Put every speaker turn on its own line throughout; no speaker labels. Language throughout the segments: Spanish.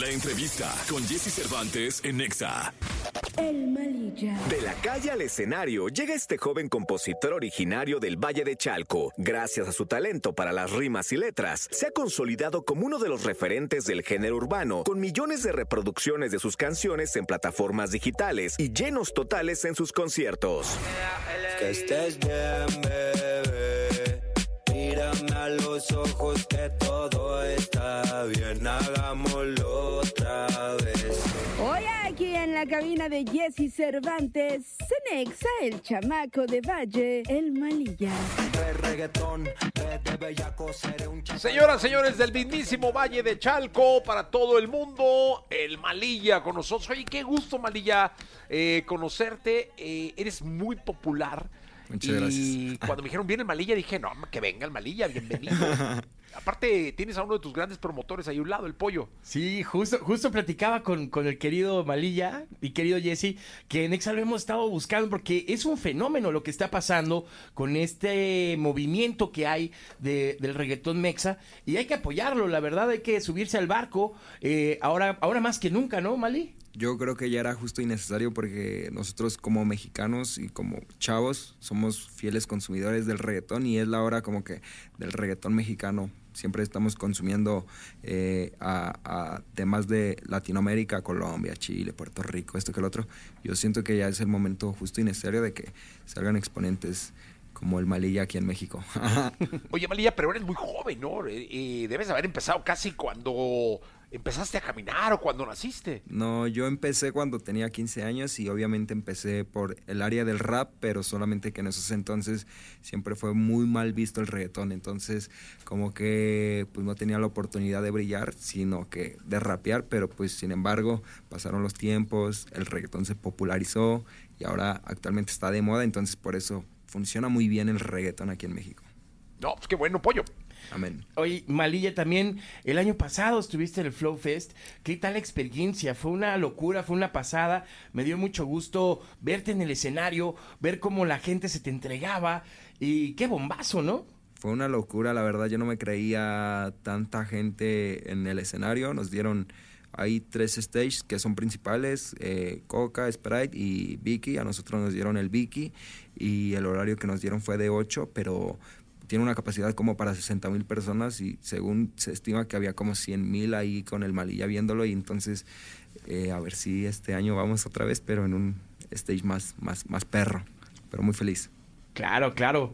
La entrevista con Jesse Cervantes en Nexa.
El Malilla.
De la calle al escenario llega este joven compositor originario del Valle de Chalco. Gracias a su talento para las rimas y letras, se ha consolidado como uno de los referentes del género urbano, con millones de reproducciones de sus canciones en plataformas digitales y llenos totales en sus conciertos.
Que estés bien, bebé. Mírame a los ojos que todo está bien. Hagámoslo
la cabina de Jesse Cervantes, Cenexa, el chamaco de Valle, el Malilla.
Señoras, señores del mismísimo Valle de Chalco, para todo el mundo, el Malilla con nosotros. Oye, qué gusto, Malilla, eh, conocerte. Eh, eres muy popular.
Muchas
y
gracias.
cuando me dijeron viene el Malilla, dije, no, que venga el Malilla, bienvenido. Aparte, tienes a uno de tus grandes promotores ahí a un lado, el pollo.
Sí, justo, justo platicaba con, con el querido Malilla y querido Jesse que en Exa lo hemos estado buscando porque es un fenómeno lo que está pasando con este movimiento que hay de- del reggaetón mexa y hay que apoyarlo, la verdad hay que subirse al barco eh, ahora, ahora más que nunca, ¿no, Mali?
Yo creo que ya era justo y necesario porque nosotros como mexicanos y como chavos somos fieles consumidores del reggaetón y es la hora como que del reggaetón mexicano. Siempre estamos consumiendo eh, a, temas de Latinoamérica, Colombia, Chile, Puerto Rico, esto que el otro. Yo siento que ya es el momento justo y necesario de que salgan exponentes como el Malilla aquí en México.
Oye, Malilla, pero eres muy joven, ¿no? Eh, eh, debes haber empezado casi cuando empezaste a caminar o cuando naciste.
No, yo empecé cuando tenía 15 años y obviamente empecé por el área del rap, pero solamente que en esos entonces siempre fue muy mal visto el reggaetón, entonces como que pues no tenía la oportunidad de brillar, sino que de rapear, pero pues sin embargo pasaron los tiempos, el reggaetón se popularizó y ahora actualmente está de moda, entonces por eso funciona muy bien el reggaetón aquí en México.
No, pues qué bueno, pollo.
Amén.
Oye, Malilla, también el año pasado estuviste en el Flow Fest. ¿Qué tal la experiencia? Fue una locura, fue una pasada. Me dio mucho gusto verte en el escenario, ver cómo la gente se te entregaba. Y qué bombazo, ¿no?
Fue una locura, la verdad, yo no me creía tanta gente en el escenario. Nos dieron ahí tres stages que son principales, eh, Coca, Sprite y Vicky. A nosotros nos dieron el Vicky y el horario que nos dieron fue de 8, pero tiene una capacidad como para 60 mil personas y según se estima que había como 100 mil ahí con el Malilla viéndolo y entonces eh, a ver si este año vamos otra vez, pero en un stage más, más, más perro, pero muy feliz.
Claro, claro.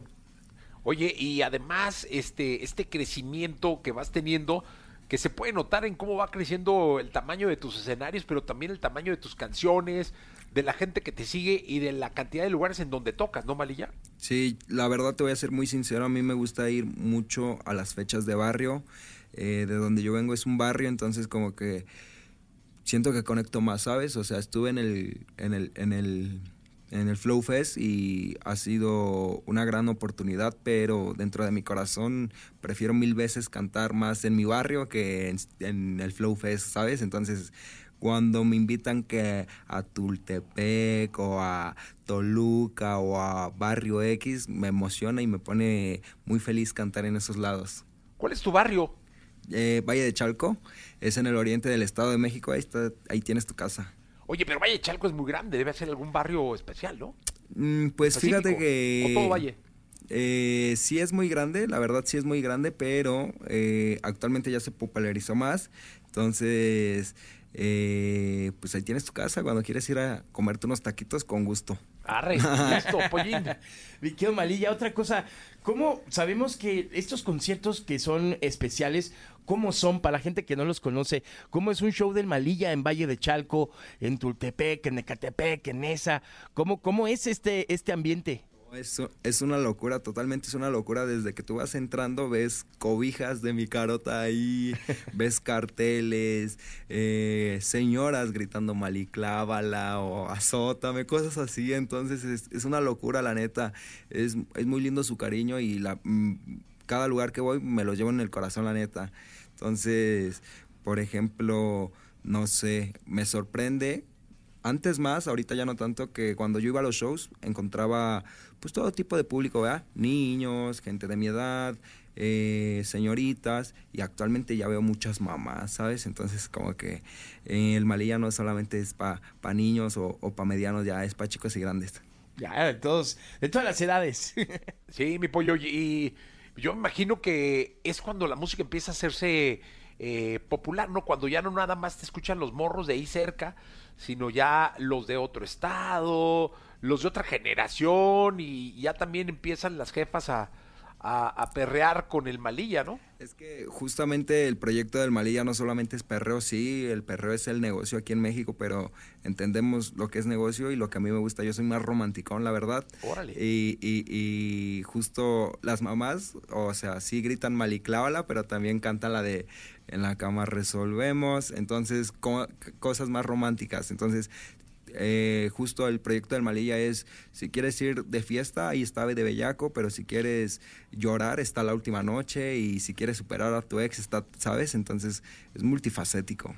Oye, y además, este, este crecimiento que vas teniendo, que se puede notar en cómo va creciendo el tamaño de tus escenarios, pero también el tamaño de tus canciones, de la gente que te sigue y de la cantidad de lugares en donde tocas, ¿no, Malilla?
Sí, la verdad te voy a ser muy sincero, a mí me gusta ir mucho a las fechas de barrio, eh, de donde yo vengo es un barrio, entonces como que siento que conecto más, ¿sabes? O sea, estuve en el, en el, en el, en el Flow Fest y ha sido una gran oportunidad, pero dentro de mi corazón prefiero mil veces cantar más en mi barrio que en, en el Flow Fest, ¿sabes? Entonces cuando me invitan que a Tultepec o a Toluca o a Barrio X, me emociona y me pone muy feliz cantar en esos lados.
¿Cuál es tu barrio?
Eh, Valle de Chalco es en el oriente del Estado de México, ahí, está, ahí tienes tu casa.
Oye, pero Valle de Chalco es muy grande, debe ser algún barrio especial, ¿no?
Mm, pues fíjate que...
¿O todo Valle?
Eh, sí es muy grande, la verdad sí es muy grande, pero eh, actualmente ya se popularizó más. Entonces, eh, pues ahí tienes tu casa. Cuando quieres ir a comerte unos taquitos, con gusto.
Arre, listo, pollín.
Querido Malilla, otra cosa, ¿cómo sabemos que estos conciertos que son especiales, cómo son para la gente que no los conoce? ¿Cómo es un show del Malilla en Valle de Chalco, en Tultepec, en Ecatepec, en esa? ¿Cómo, cómo es este, este ambiente?
Es, es una locura, totalmente es una locura. Desde que tú vas entrando, ves cobijas de mi carota ahí, ves carteles, eh, señoras gritando maliclávala o azótame, cosas así. Entonces es, es una locura, la neta. Es, es muy lindo su cariño y la, mm, cada lugar que voy me lo llevo en el corazón, la neta. Entonces, por ejemplo, no sé, me sorprende antes más, ahorita ya no tanto, que cuando yo iba a los shows encontraba pues todo tipo de público, ¿verdad? Niños, gente de mi edad, eh, señoritas, y actualmente ya veo muchas mamás, ¿sabes? Entonces como que eh, el Malilla no solamente es para pa niños o, o para medianos, ya es para chicos y grandes.
Ya, de todos, de todas las edades.
Sí, mi pollo. Y yo me imagino que es cuando la música empieza a hacerse eh, popular, ¿no? Cuando ya no nada más te escuchan los morros de ahí cerca, sino ya los de otro estado, los de otra generación, y ya también empiezan las jefas a, a, a perrear con el malilla, ¿no?
Es que justamente el proyecto del Malilla no solamente es perreo, sí, el perreo es el negocio aquí en México, pero entendemos lo que es negocio y lo que a mí me gusta. Yo soy más romanticón, la verdad.
Órale.
Y, y, y justo las mamás, o sea, sí gritan maliclábala, pero también cantan la de en la cama resolvemos, entonces co- cosas más románticas. Entonces eh, justo el proyecto del Malilla es, si quieres ir de fiesta, ahí está de bellaco, pero si quieres llorar, está la última noche, y si quieres superar a tu ex, está, ¿sabes? Entonces es multifacético.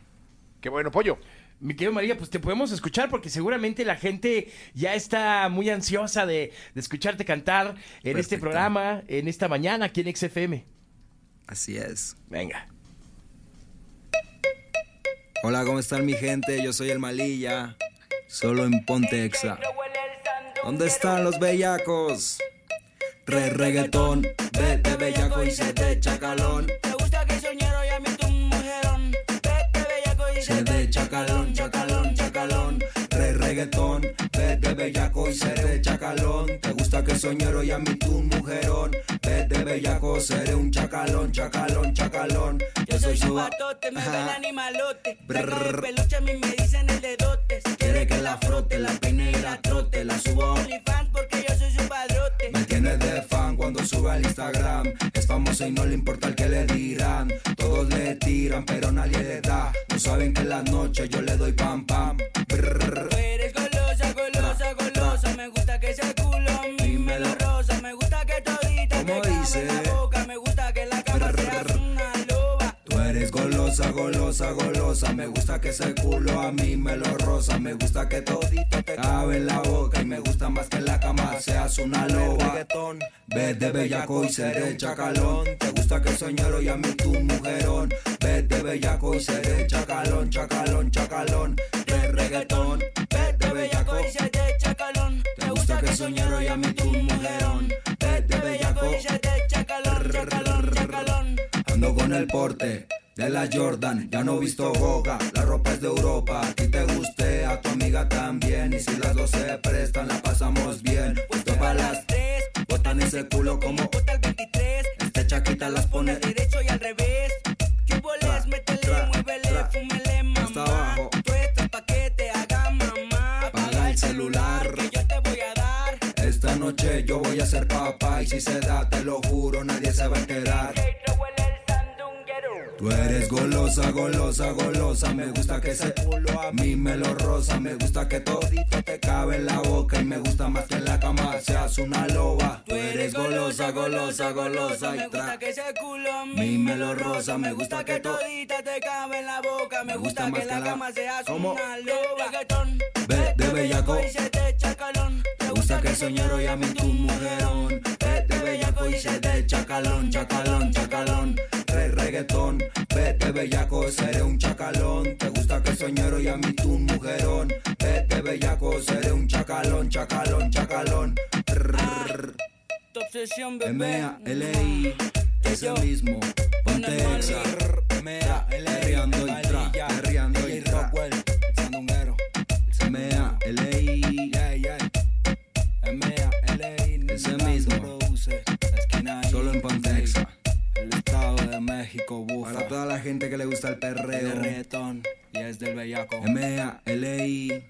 Qué bueno, pollo.
Mi querido María, pues te podemos escuchar porque seguramente la gente ya está muy ansiosa de, de escucharte cantar en este programa, en esta mañana aquí en XFM.
Así es.
Venga.
Hola, ¿cómo están mi gente? Yo soy el Malilla, solo en Ponte Exa. ¿Dónde están los bellacos? Re reggaetón, vete bellaco y se te chacalón.
Te gusta que soñero y a mí tu mujerón. Vete bellaco y
Se de chacalón, chacalón, chacalón. Re reggaetón, vete bellaco y se de chacalón. Te gusta que soñero y a mí tu mujerón. Vete bellaco, seré un chacalón, chacalón, chacalón.
Yo soy su
ba-
batote, me ven animalote.
Brrr.
De peluche, a mí me dicen el dedote.
La frote, la peine y la trote, la subo.
OnlyFans porque yo soy su padrote.
Me tiene de fan cuando sube al Instagram. Es famosa y no le importa el que le dirán. Todos le tiran, pero nadie le da. No saben que en las noches yo le doy pam pam. Brrr.
Golosa, golosa. Me gusta que ese culo a mí me lo rosa. Me gusta que
todito te cabe en la boca. Y me gusta más que en la cama seas una loba. Vete bellaco y seré chacalón. Te gusta que soñero y a mí tu mujerón. Vete bellaco y seré chacalón, chacalón, chacalón. De reggaetón. Vete bellaco
y se te chacalón.
Te gusta que soñero y a mí tu mujerón. Vete bellaco
y se te chacalón, chacalón, chacalón.
Ando con el porte de la Jordan, ya no he visto Goga, la ropa es de Europa, a ti te guste, a tu amiga también, y si las dos se prestan, la pasamos bien. Puesto para las
tres,
botan ese culo como
bota el 23.
este chaquita las pone
derecho y al revés. Chuboles,
Tra,
métele,
tra,
muévele,
tra.
fúmele, mamá.
Hasta abajo.
Tú estás pa' que te haga mamá.
Apaga el celular.
que yo te voy a dar.
Esta noche yo voy a ser papá, y si se da, te lo juro, nadie se va a enterar. Tú eres golosa, golosa, golosa. Me gusta que ese culo a mí me lo rosa. Me gusta que todito te cabe en la boca. Y me gusta más que en la cama seas una loba. Tú eres golosa, golosa, golosa.
Me gusta que ese culo a
mí me lo rosa, me gusta que
que
to-
todita te cabe en la boca. Me
gusta
que en la cama seas una loba.
Vete bellaco.
y se
te gusta que soñero y a mí tu mujerón. Vete bellaco y se te chacalón, chacalón, chacalón. Re reggaetón. Vete bellaco, seré un chacalón. Te gusta que soñero y a mí tu mujerón. Vete bellaco, seré un chacalón, chacalón, chacalón.
Tu obsesión, bebé.
M.A.L.I. Es el mismo. Ponte exa. Perreando y que le gusta el
de
perreo.
reggaetón y es del bellaco.
M.A.L.I.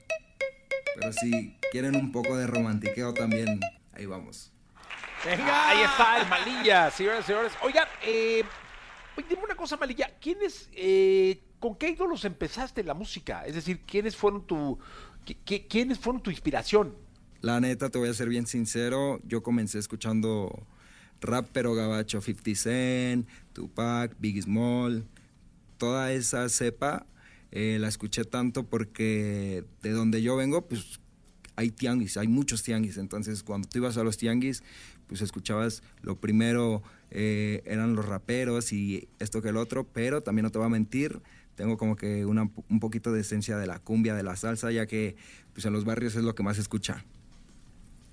Pero si quieren un poco de romantiqueo también, ahí vamos.
Venga.
Ahí está el Malilla, señoras y señores. Oigan, eh, dime una cosa, Malilla. ¿Quiénes, eh, con qué ídolos empezaste la música? Es decir, ¿quiénes fueron tu, qui- qui- quiénes fueron tu inspiración?
La neta, te voy a ser bien sincero. Yo comencé escuchando rap pero gabacho, 50 Cent, Tupac, Biggie Small, toda esa cepa. eh, la escuché tanto porque de donde yo vengo, pues hay tianguis, hay muchos tianguis. Entonces, cuando tú ibas a los tianguis, pues escuchabas lo primero eh, eran los raperos y esto que el otro, pero también no te voy a mentir, tengo como que una, un poquito de esencia de la cumbia, de la salsa, ya que pues en los barrios es lo que más se escucha.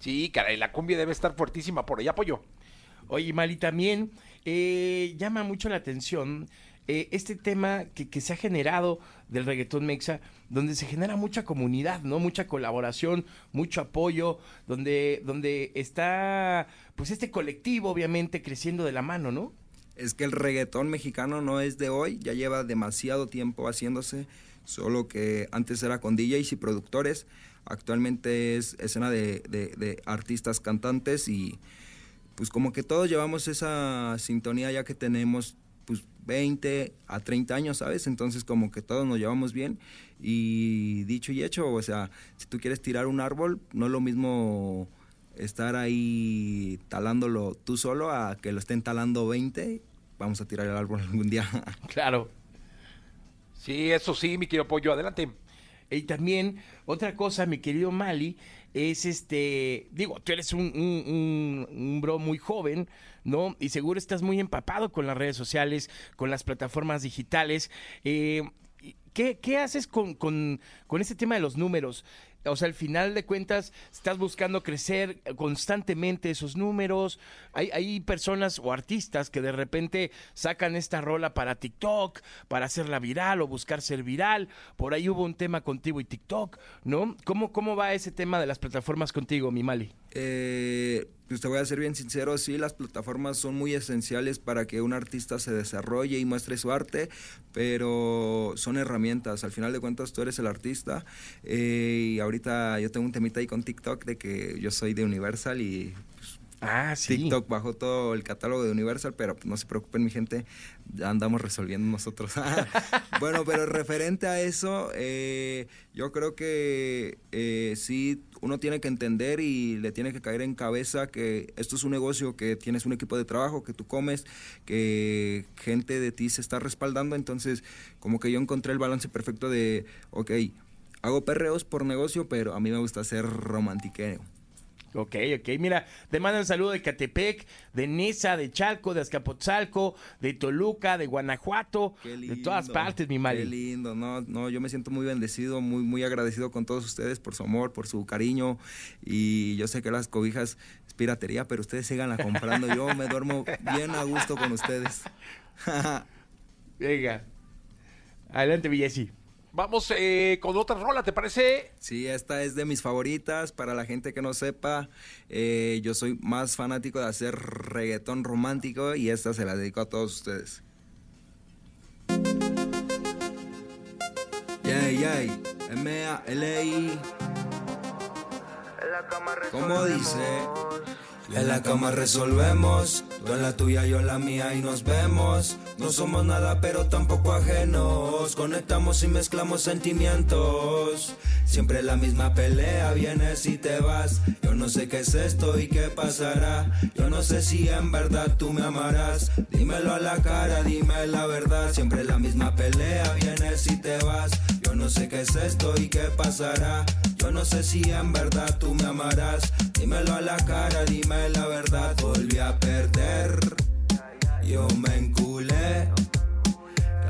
Sí, caray, la cumbia debe estar fuertísima por allá, apoyo.
Oye, Mali, también eh, llama mucho la atención eh, este tema que, que se ha generado del reggaetón mexa, donde se genera mucha comunidad, ¿no? Mucha colaboración, mucho apoyo, donde, donde está, pues, este colectivo, obviamente, creciendo de la mano, ¿no?
Es que el reggaetón mexicano no es de hoy, ya lleva demasiado tiempo haciéndose, solo que antes era con DJs y productores, actualmente es escena de, de- de artistas cantantes y pues como que todos llevamos esa sintonía ya que tenemos pues 20 a 30 años, ¿sabes? Entonces como que todos nos llevamos bien y dicho y hecho, o sea, si tú quieres tirar un árbol, no es lo mismo estar ahí talándolo tú solo a que lo estén talando 20, vamos a tirar el árbol algún día.
Claro.
Sí, eso sí, mi querido apoyo, adelante.
Y también, otra cosa, mi querido Mali, es este, digo, tú eres un, un- un- bro muy joven, ¿no? Y seguro estás muy empapado con las redes sociales, con las plataformas digitales. Eh, ¿qué, qué haces con, con, con este tema de los números? O sea, al final de cuentas, estás buscando crecer constantemente esos números. Hay, hay personas o artistas que de repente sacan esta rola para TikTok, para hacerla viral o buscar ser viral. Por ahí hubo un tema contigo y TikTok, ¿no? ¿Cómo, cómo va ese tema de las plataformas contigo, mi Mali?
Eh, pues te voy a ser bien sincero, sí, las plataformas son muy esenciales para que un artista se desarrolle y muestre su arte, pero son herramientas. Al final de cuentas, tú eres el artista. eh, y ahorita yo tengo un temita ahí con TikTok de que yo soy de Universal y
Ah, sí.
TikTok bajó todo el catálogo de Universal, pero pues, no se preocupen, mi gente, andamos resolviendo nosotros. bueno, pero referente a eso, eh, yo creo que eh, sí, uno tiene que entender y le tiene que caer en cabeza que esto es un negocio, que tienes un equipo de trabajo, que tú comes, que gente de ti se está respaldando, entonces como que yo encontré el balance perfecto de, ok, hago perreos por negocio, pero a mí me gusta ser romantiqueo.
Ok, ok. Mira, te mandan saludo de Catepec, de Nesa, de Chalco, de Azcapotzalco, de Toluca, de Guanajuato,
Qué
de todas
lindo,
partes, mi
Qué
Mali.
lindo, no, no, yo me siento muy bendecido, muy, muy agradecido con todos ustedes por su amor, por su cariño. Y yo sé que las cobijas es piratería, pero ustedes sigan comprando. Yo me duermo bien a gusto con ustedes.
Venga. Adelante, Villesi.
Vamos eh, con otra rola, ¿te parece?
sí, esta es de mis favoritas. Para la gente que no sepa, eh, yo soy más fanático de hacer reggaetón romántico y esta se la dedico a todos ustedes. ¿Cómo dice? En la cama resolvemos, tú en la tuya, yo en la mía y nos vemos. No somos nada, pero tampoco ajenos. Conectamos y mezclamos sentimientos. Siempre la misma pelea, vienes y te vas. Yo no sé qué es esto y qué pasará. Yo no sé si en verdad tú me amarás. Dímelo a la cara, dime la verdad. Siempre la misma pelea, vienes y te vas. No sé qué es esto y qué pasará. Yo no sé si en verdad tú me amarás. Dímelo a la cara, dime la verdad. Volví a perder. Yo me enculé.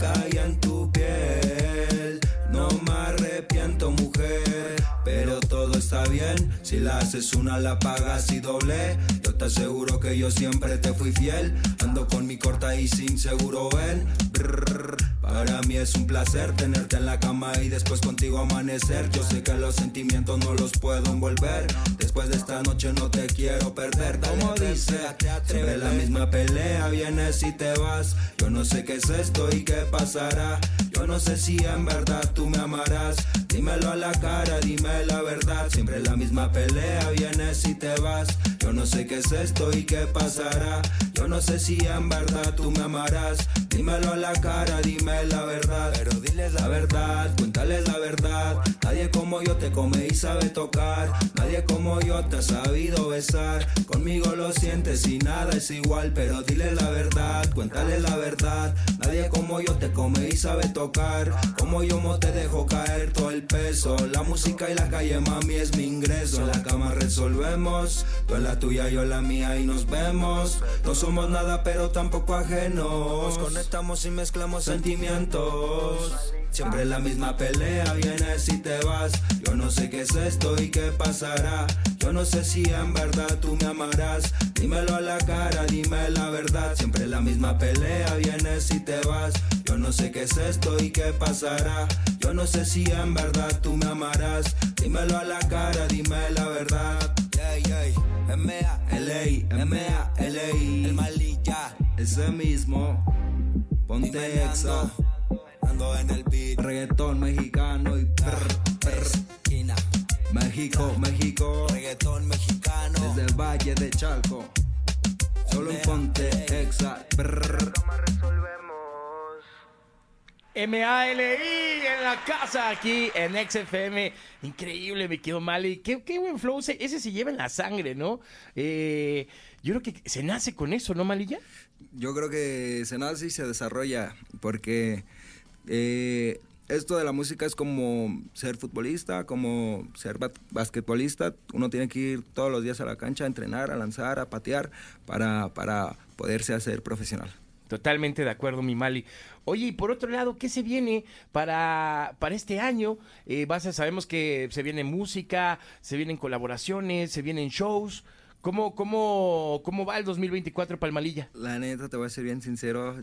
Caí en tu piel. No me arrepiento, mujer. Pero todo está bien. Si la haces una, la pagas y doble. Yo te aseguro que yo siempre te fui fiel. Ando con mi corta y sin seguro ven. Brrr. Para mí es un placer tenerte en la cama y después contigo amanecer. Yo sé que los sentimientos no los puedo envolver. Después de esta noche no te quiero perder. Como dice, siempre la misma pelea, vienes y te vas. Yo no sé qué es esto y qué pasará. Yo no sé si en verdad tú me amarás. Dímelo a la cara, dime la verdad. Siempre la misma pelea, vienes y te vas. Yo no sé qué es esto y qué pasará. Yo no sé si en verdad tú me amarás. Dímelo a la cara, dime la verdad. Pero diles la verdad, cuéntales la verdad. Nadie como yo te come y sabe tocar. Nadie como yo te ha sabido besar. Conmigo lo sientes y nada es igual, pero dile la verdad, cuéntale la verdad. Nadie como yo te come y sabe tocar. Como yo mo te dejo caer todo el peso. La música y la calle, mami, es mi ingreso. En la cama resolvemos. Tú en la tuya, yo la mía y nos vemos. No somos nada, pero tampoco ajenos. Conectamos y mezclamos sentimientos. Siempre la misma pelea, vienes y te vas. Yo no sé qué es esto y qué pasará. Yo no sé si en verdad tú me amarás. Dímelo a la cara, dime la verdad. Siempre la misma pelea, vienes y te vas. Yo no sé qué es esto y qué pasará. Yo no sé si en verdad tú me amarás. Dímelo a la cara, dime la verdad.
Ey, ey, M.A.
LA, MA, LA.
El malilla.
Ese mismo. Ponte exa.
Ando en el beat.
Reggaetón mexicano y prr.
Esquina.
México, México.
Reggaetón mexicano.
Desde el Valle de Chalco. Solo en Ponte Exa. Brr.
M-A-L-I en la casa aquí en XFM. Increíble, me quedó mal. Y qué, qué buen flow. Ese, ese se lleva en la sangre, ¿no? Eh, yo creo que se nace con eso, ¿no, Malilla?
Yo creo que se nace y se desarrolla porque eh, esto de la música es como ser futbolista, como ser ba- basquetbolista. Uno tiene que ir todos los días a la cancha a entrenar, a lanzar, a patear para, para poderse hacer profesional.
Totalmente de acuerdo, mi Mali. Oye, y por otro lado, ¿qué se viene para, para este año? Eh, vas a- sabemos que se viene música, se vienen colaboraciones, se vienen shows. ¿Cómo, cómo, cómo va el 2024 para el Malilla?
La neta, te voy a ser bien sincero,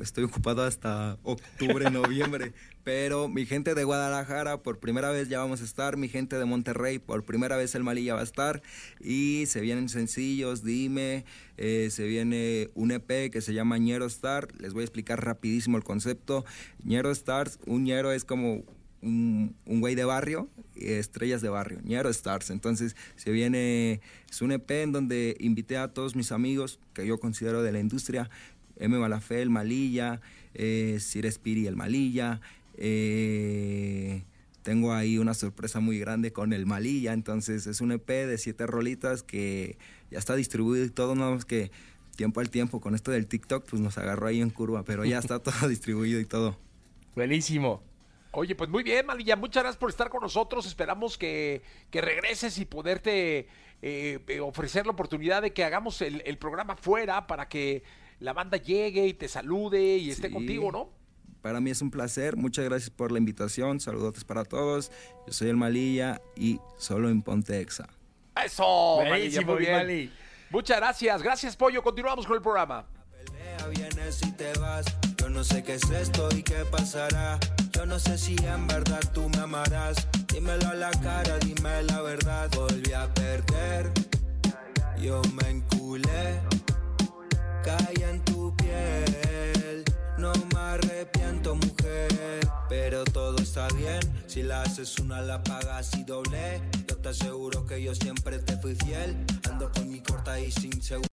estoy ocupado hasta octubre, noviembre, pero mi gente de Guadalajara por primera vez ya vamos a estar, mi gente de Monterrey por primera vez el Malilla va a estar y se vienen sencillos, dime, eh, se viene un EP que se llama Ñero Star, les voy a explicar rapidísimo el concepto. Ñero Stars, un ñero es como un, un güey de barrio, eh, estrellas de barrio, Ñero Stars. Entonces se viene, es un EP en donde invité a todos mis amigos que yo considero de la industria, M. Malafé, el Malilla, eh, Sir Spiri, el Malilla, eh, tengo ahí una sorpresa muy grande con el Malilla, entonces es un EP de siete rolitas que ya está distribuido y todo, nada más que tiempo al tiempo con esto del TikTok, pues nos agarró ahí en curva, pero ya está todo distribuido y todo.
Buenísimo.
Oye, pues muy bien, Malilla, muchas gracias por estar con nosotros. Esperamos que, que regreses y poderte eh, ofrecer la oportunidad de que hagamos el, el programa fuera para que la banda llegue y te salude y esté
Sí.
contigo, ¿no?
Para mí es un placer, muchas gracias por la invitación, saludos para todos, yo soy el Malilla y solo en Ponte Exa.
Eso, Malilla,
Buenísimo,
muy bien.
Mali.
Muchas gracias, gracias, Pollo. Continuamos con el programa.
pelea vienes y te vas. No sé qué es esto y qué pasará. Yo no sé si en verdad tú me amarás. Dímelo a la cara, dime la verdad. Volví a perder. Yo me enculé. Caí en tu piel. No me arrepiento, mujer. Pero todo está bien. Si la haces una, la pagas y doble. Yo te aseguro que yo siempre te fui fiel. Ando con mi corta y sin seguro.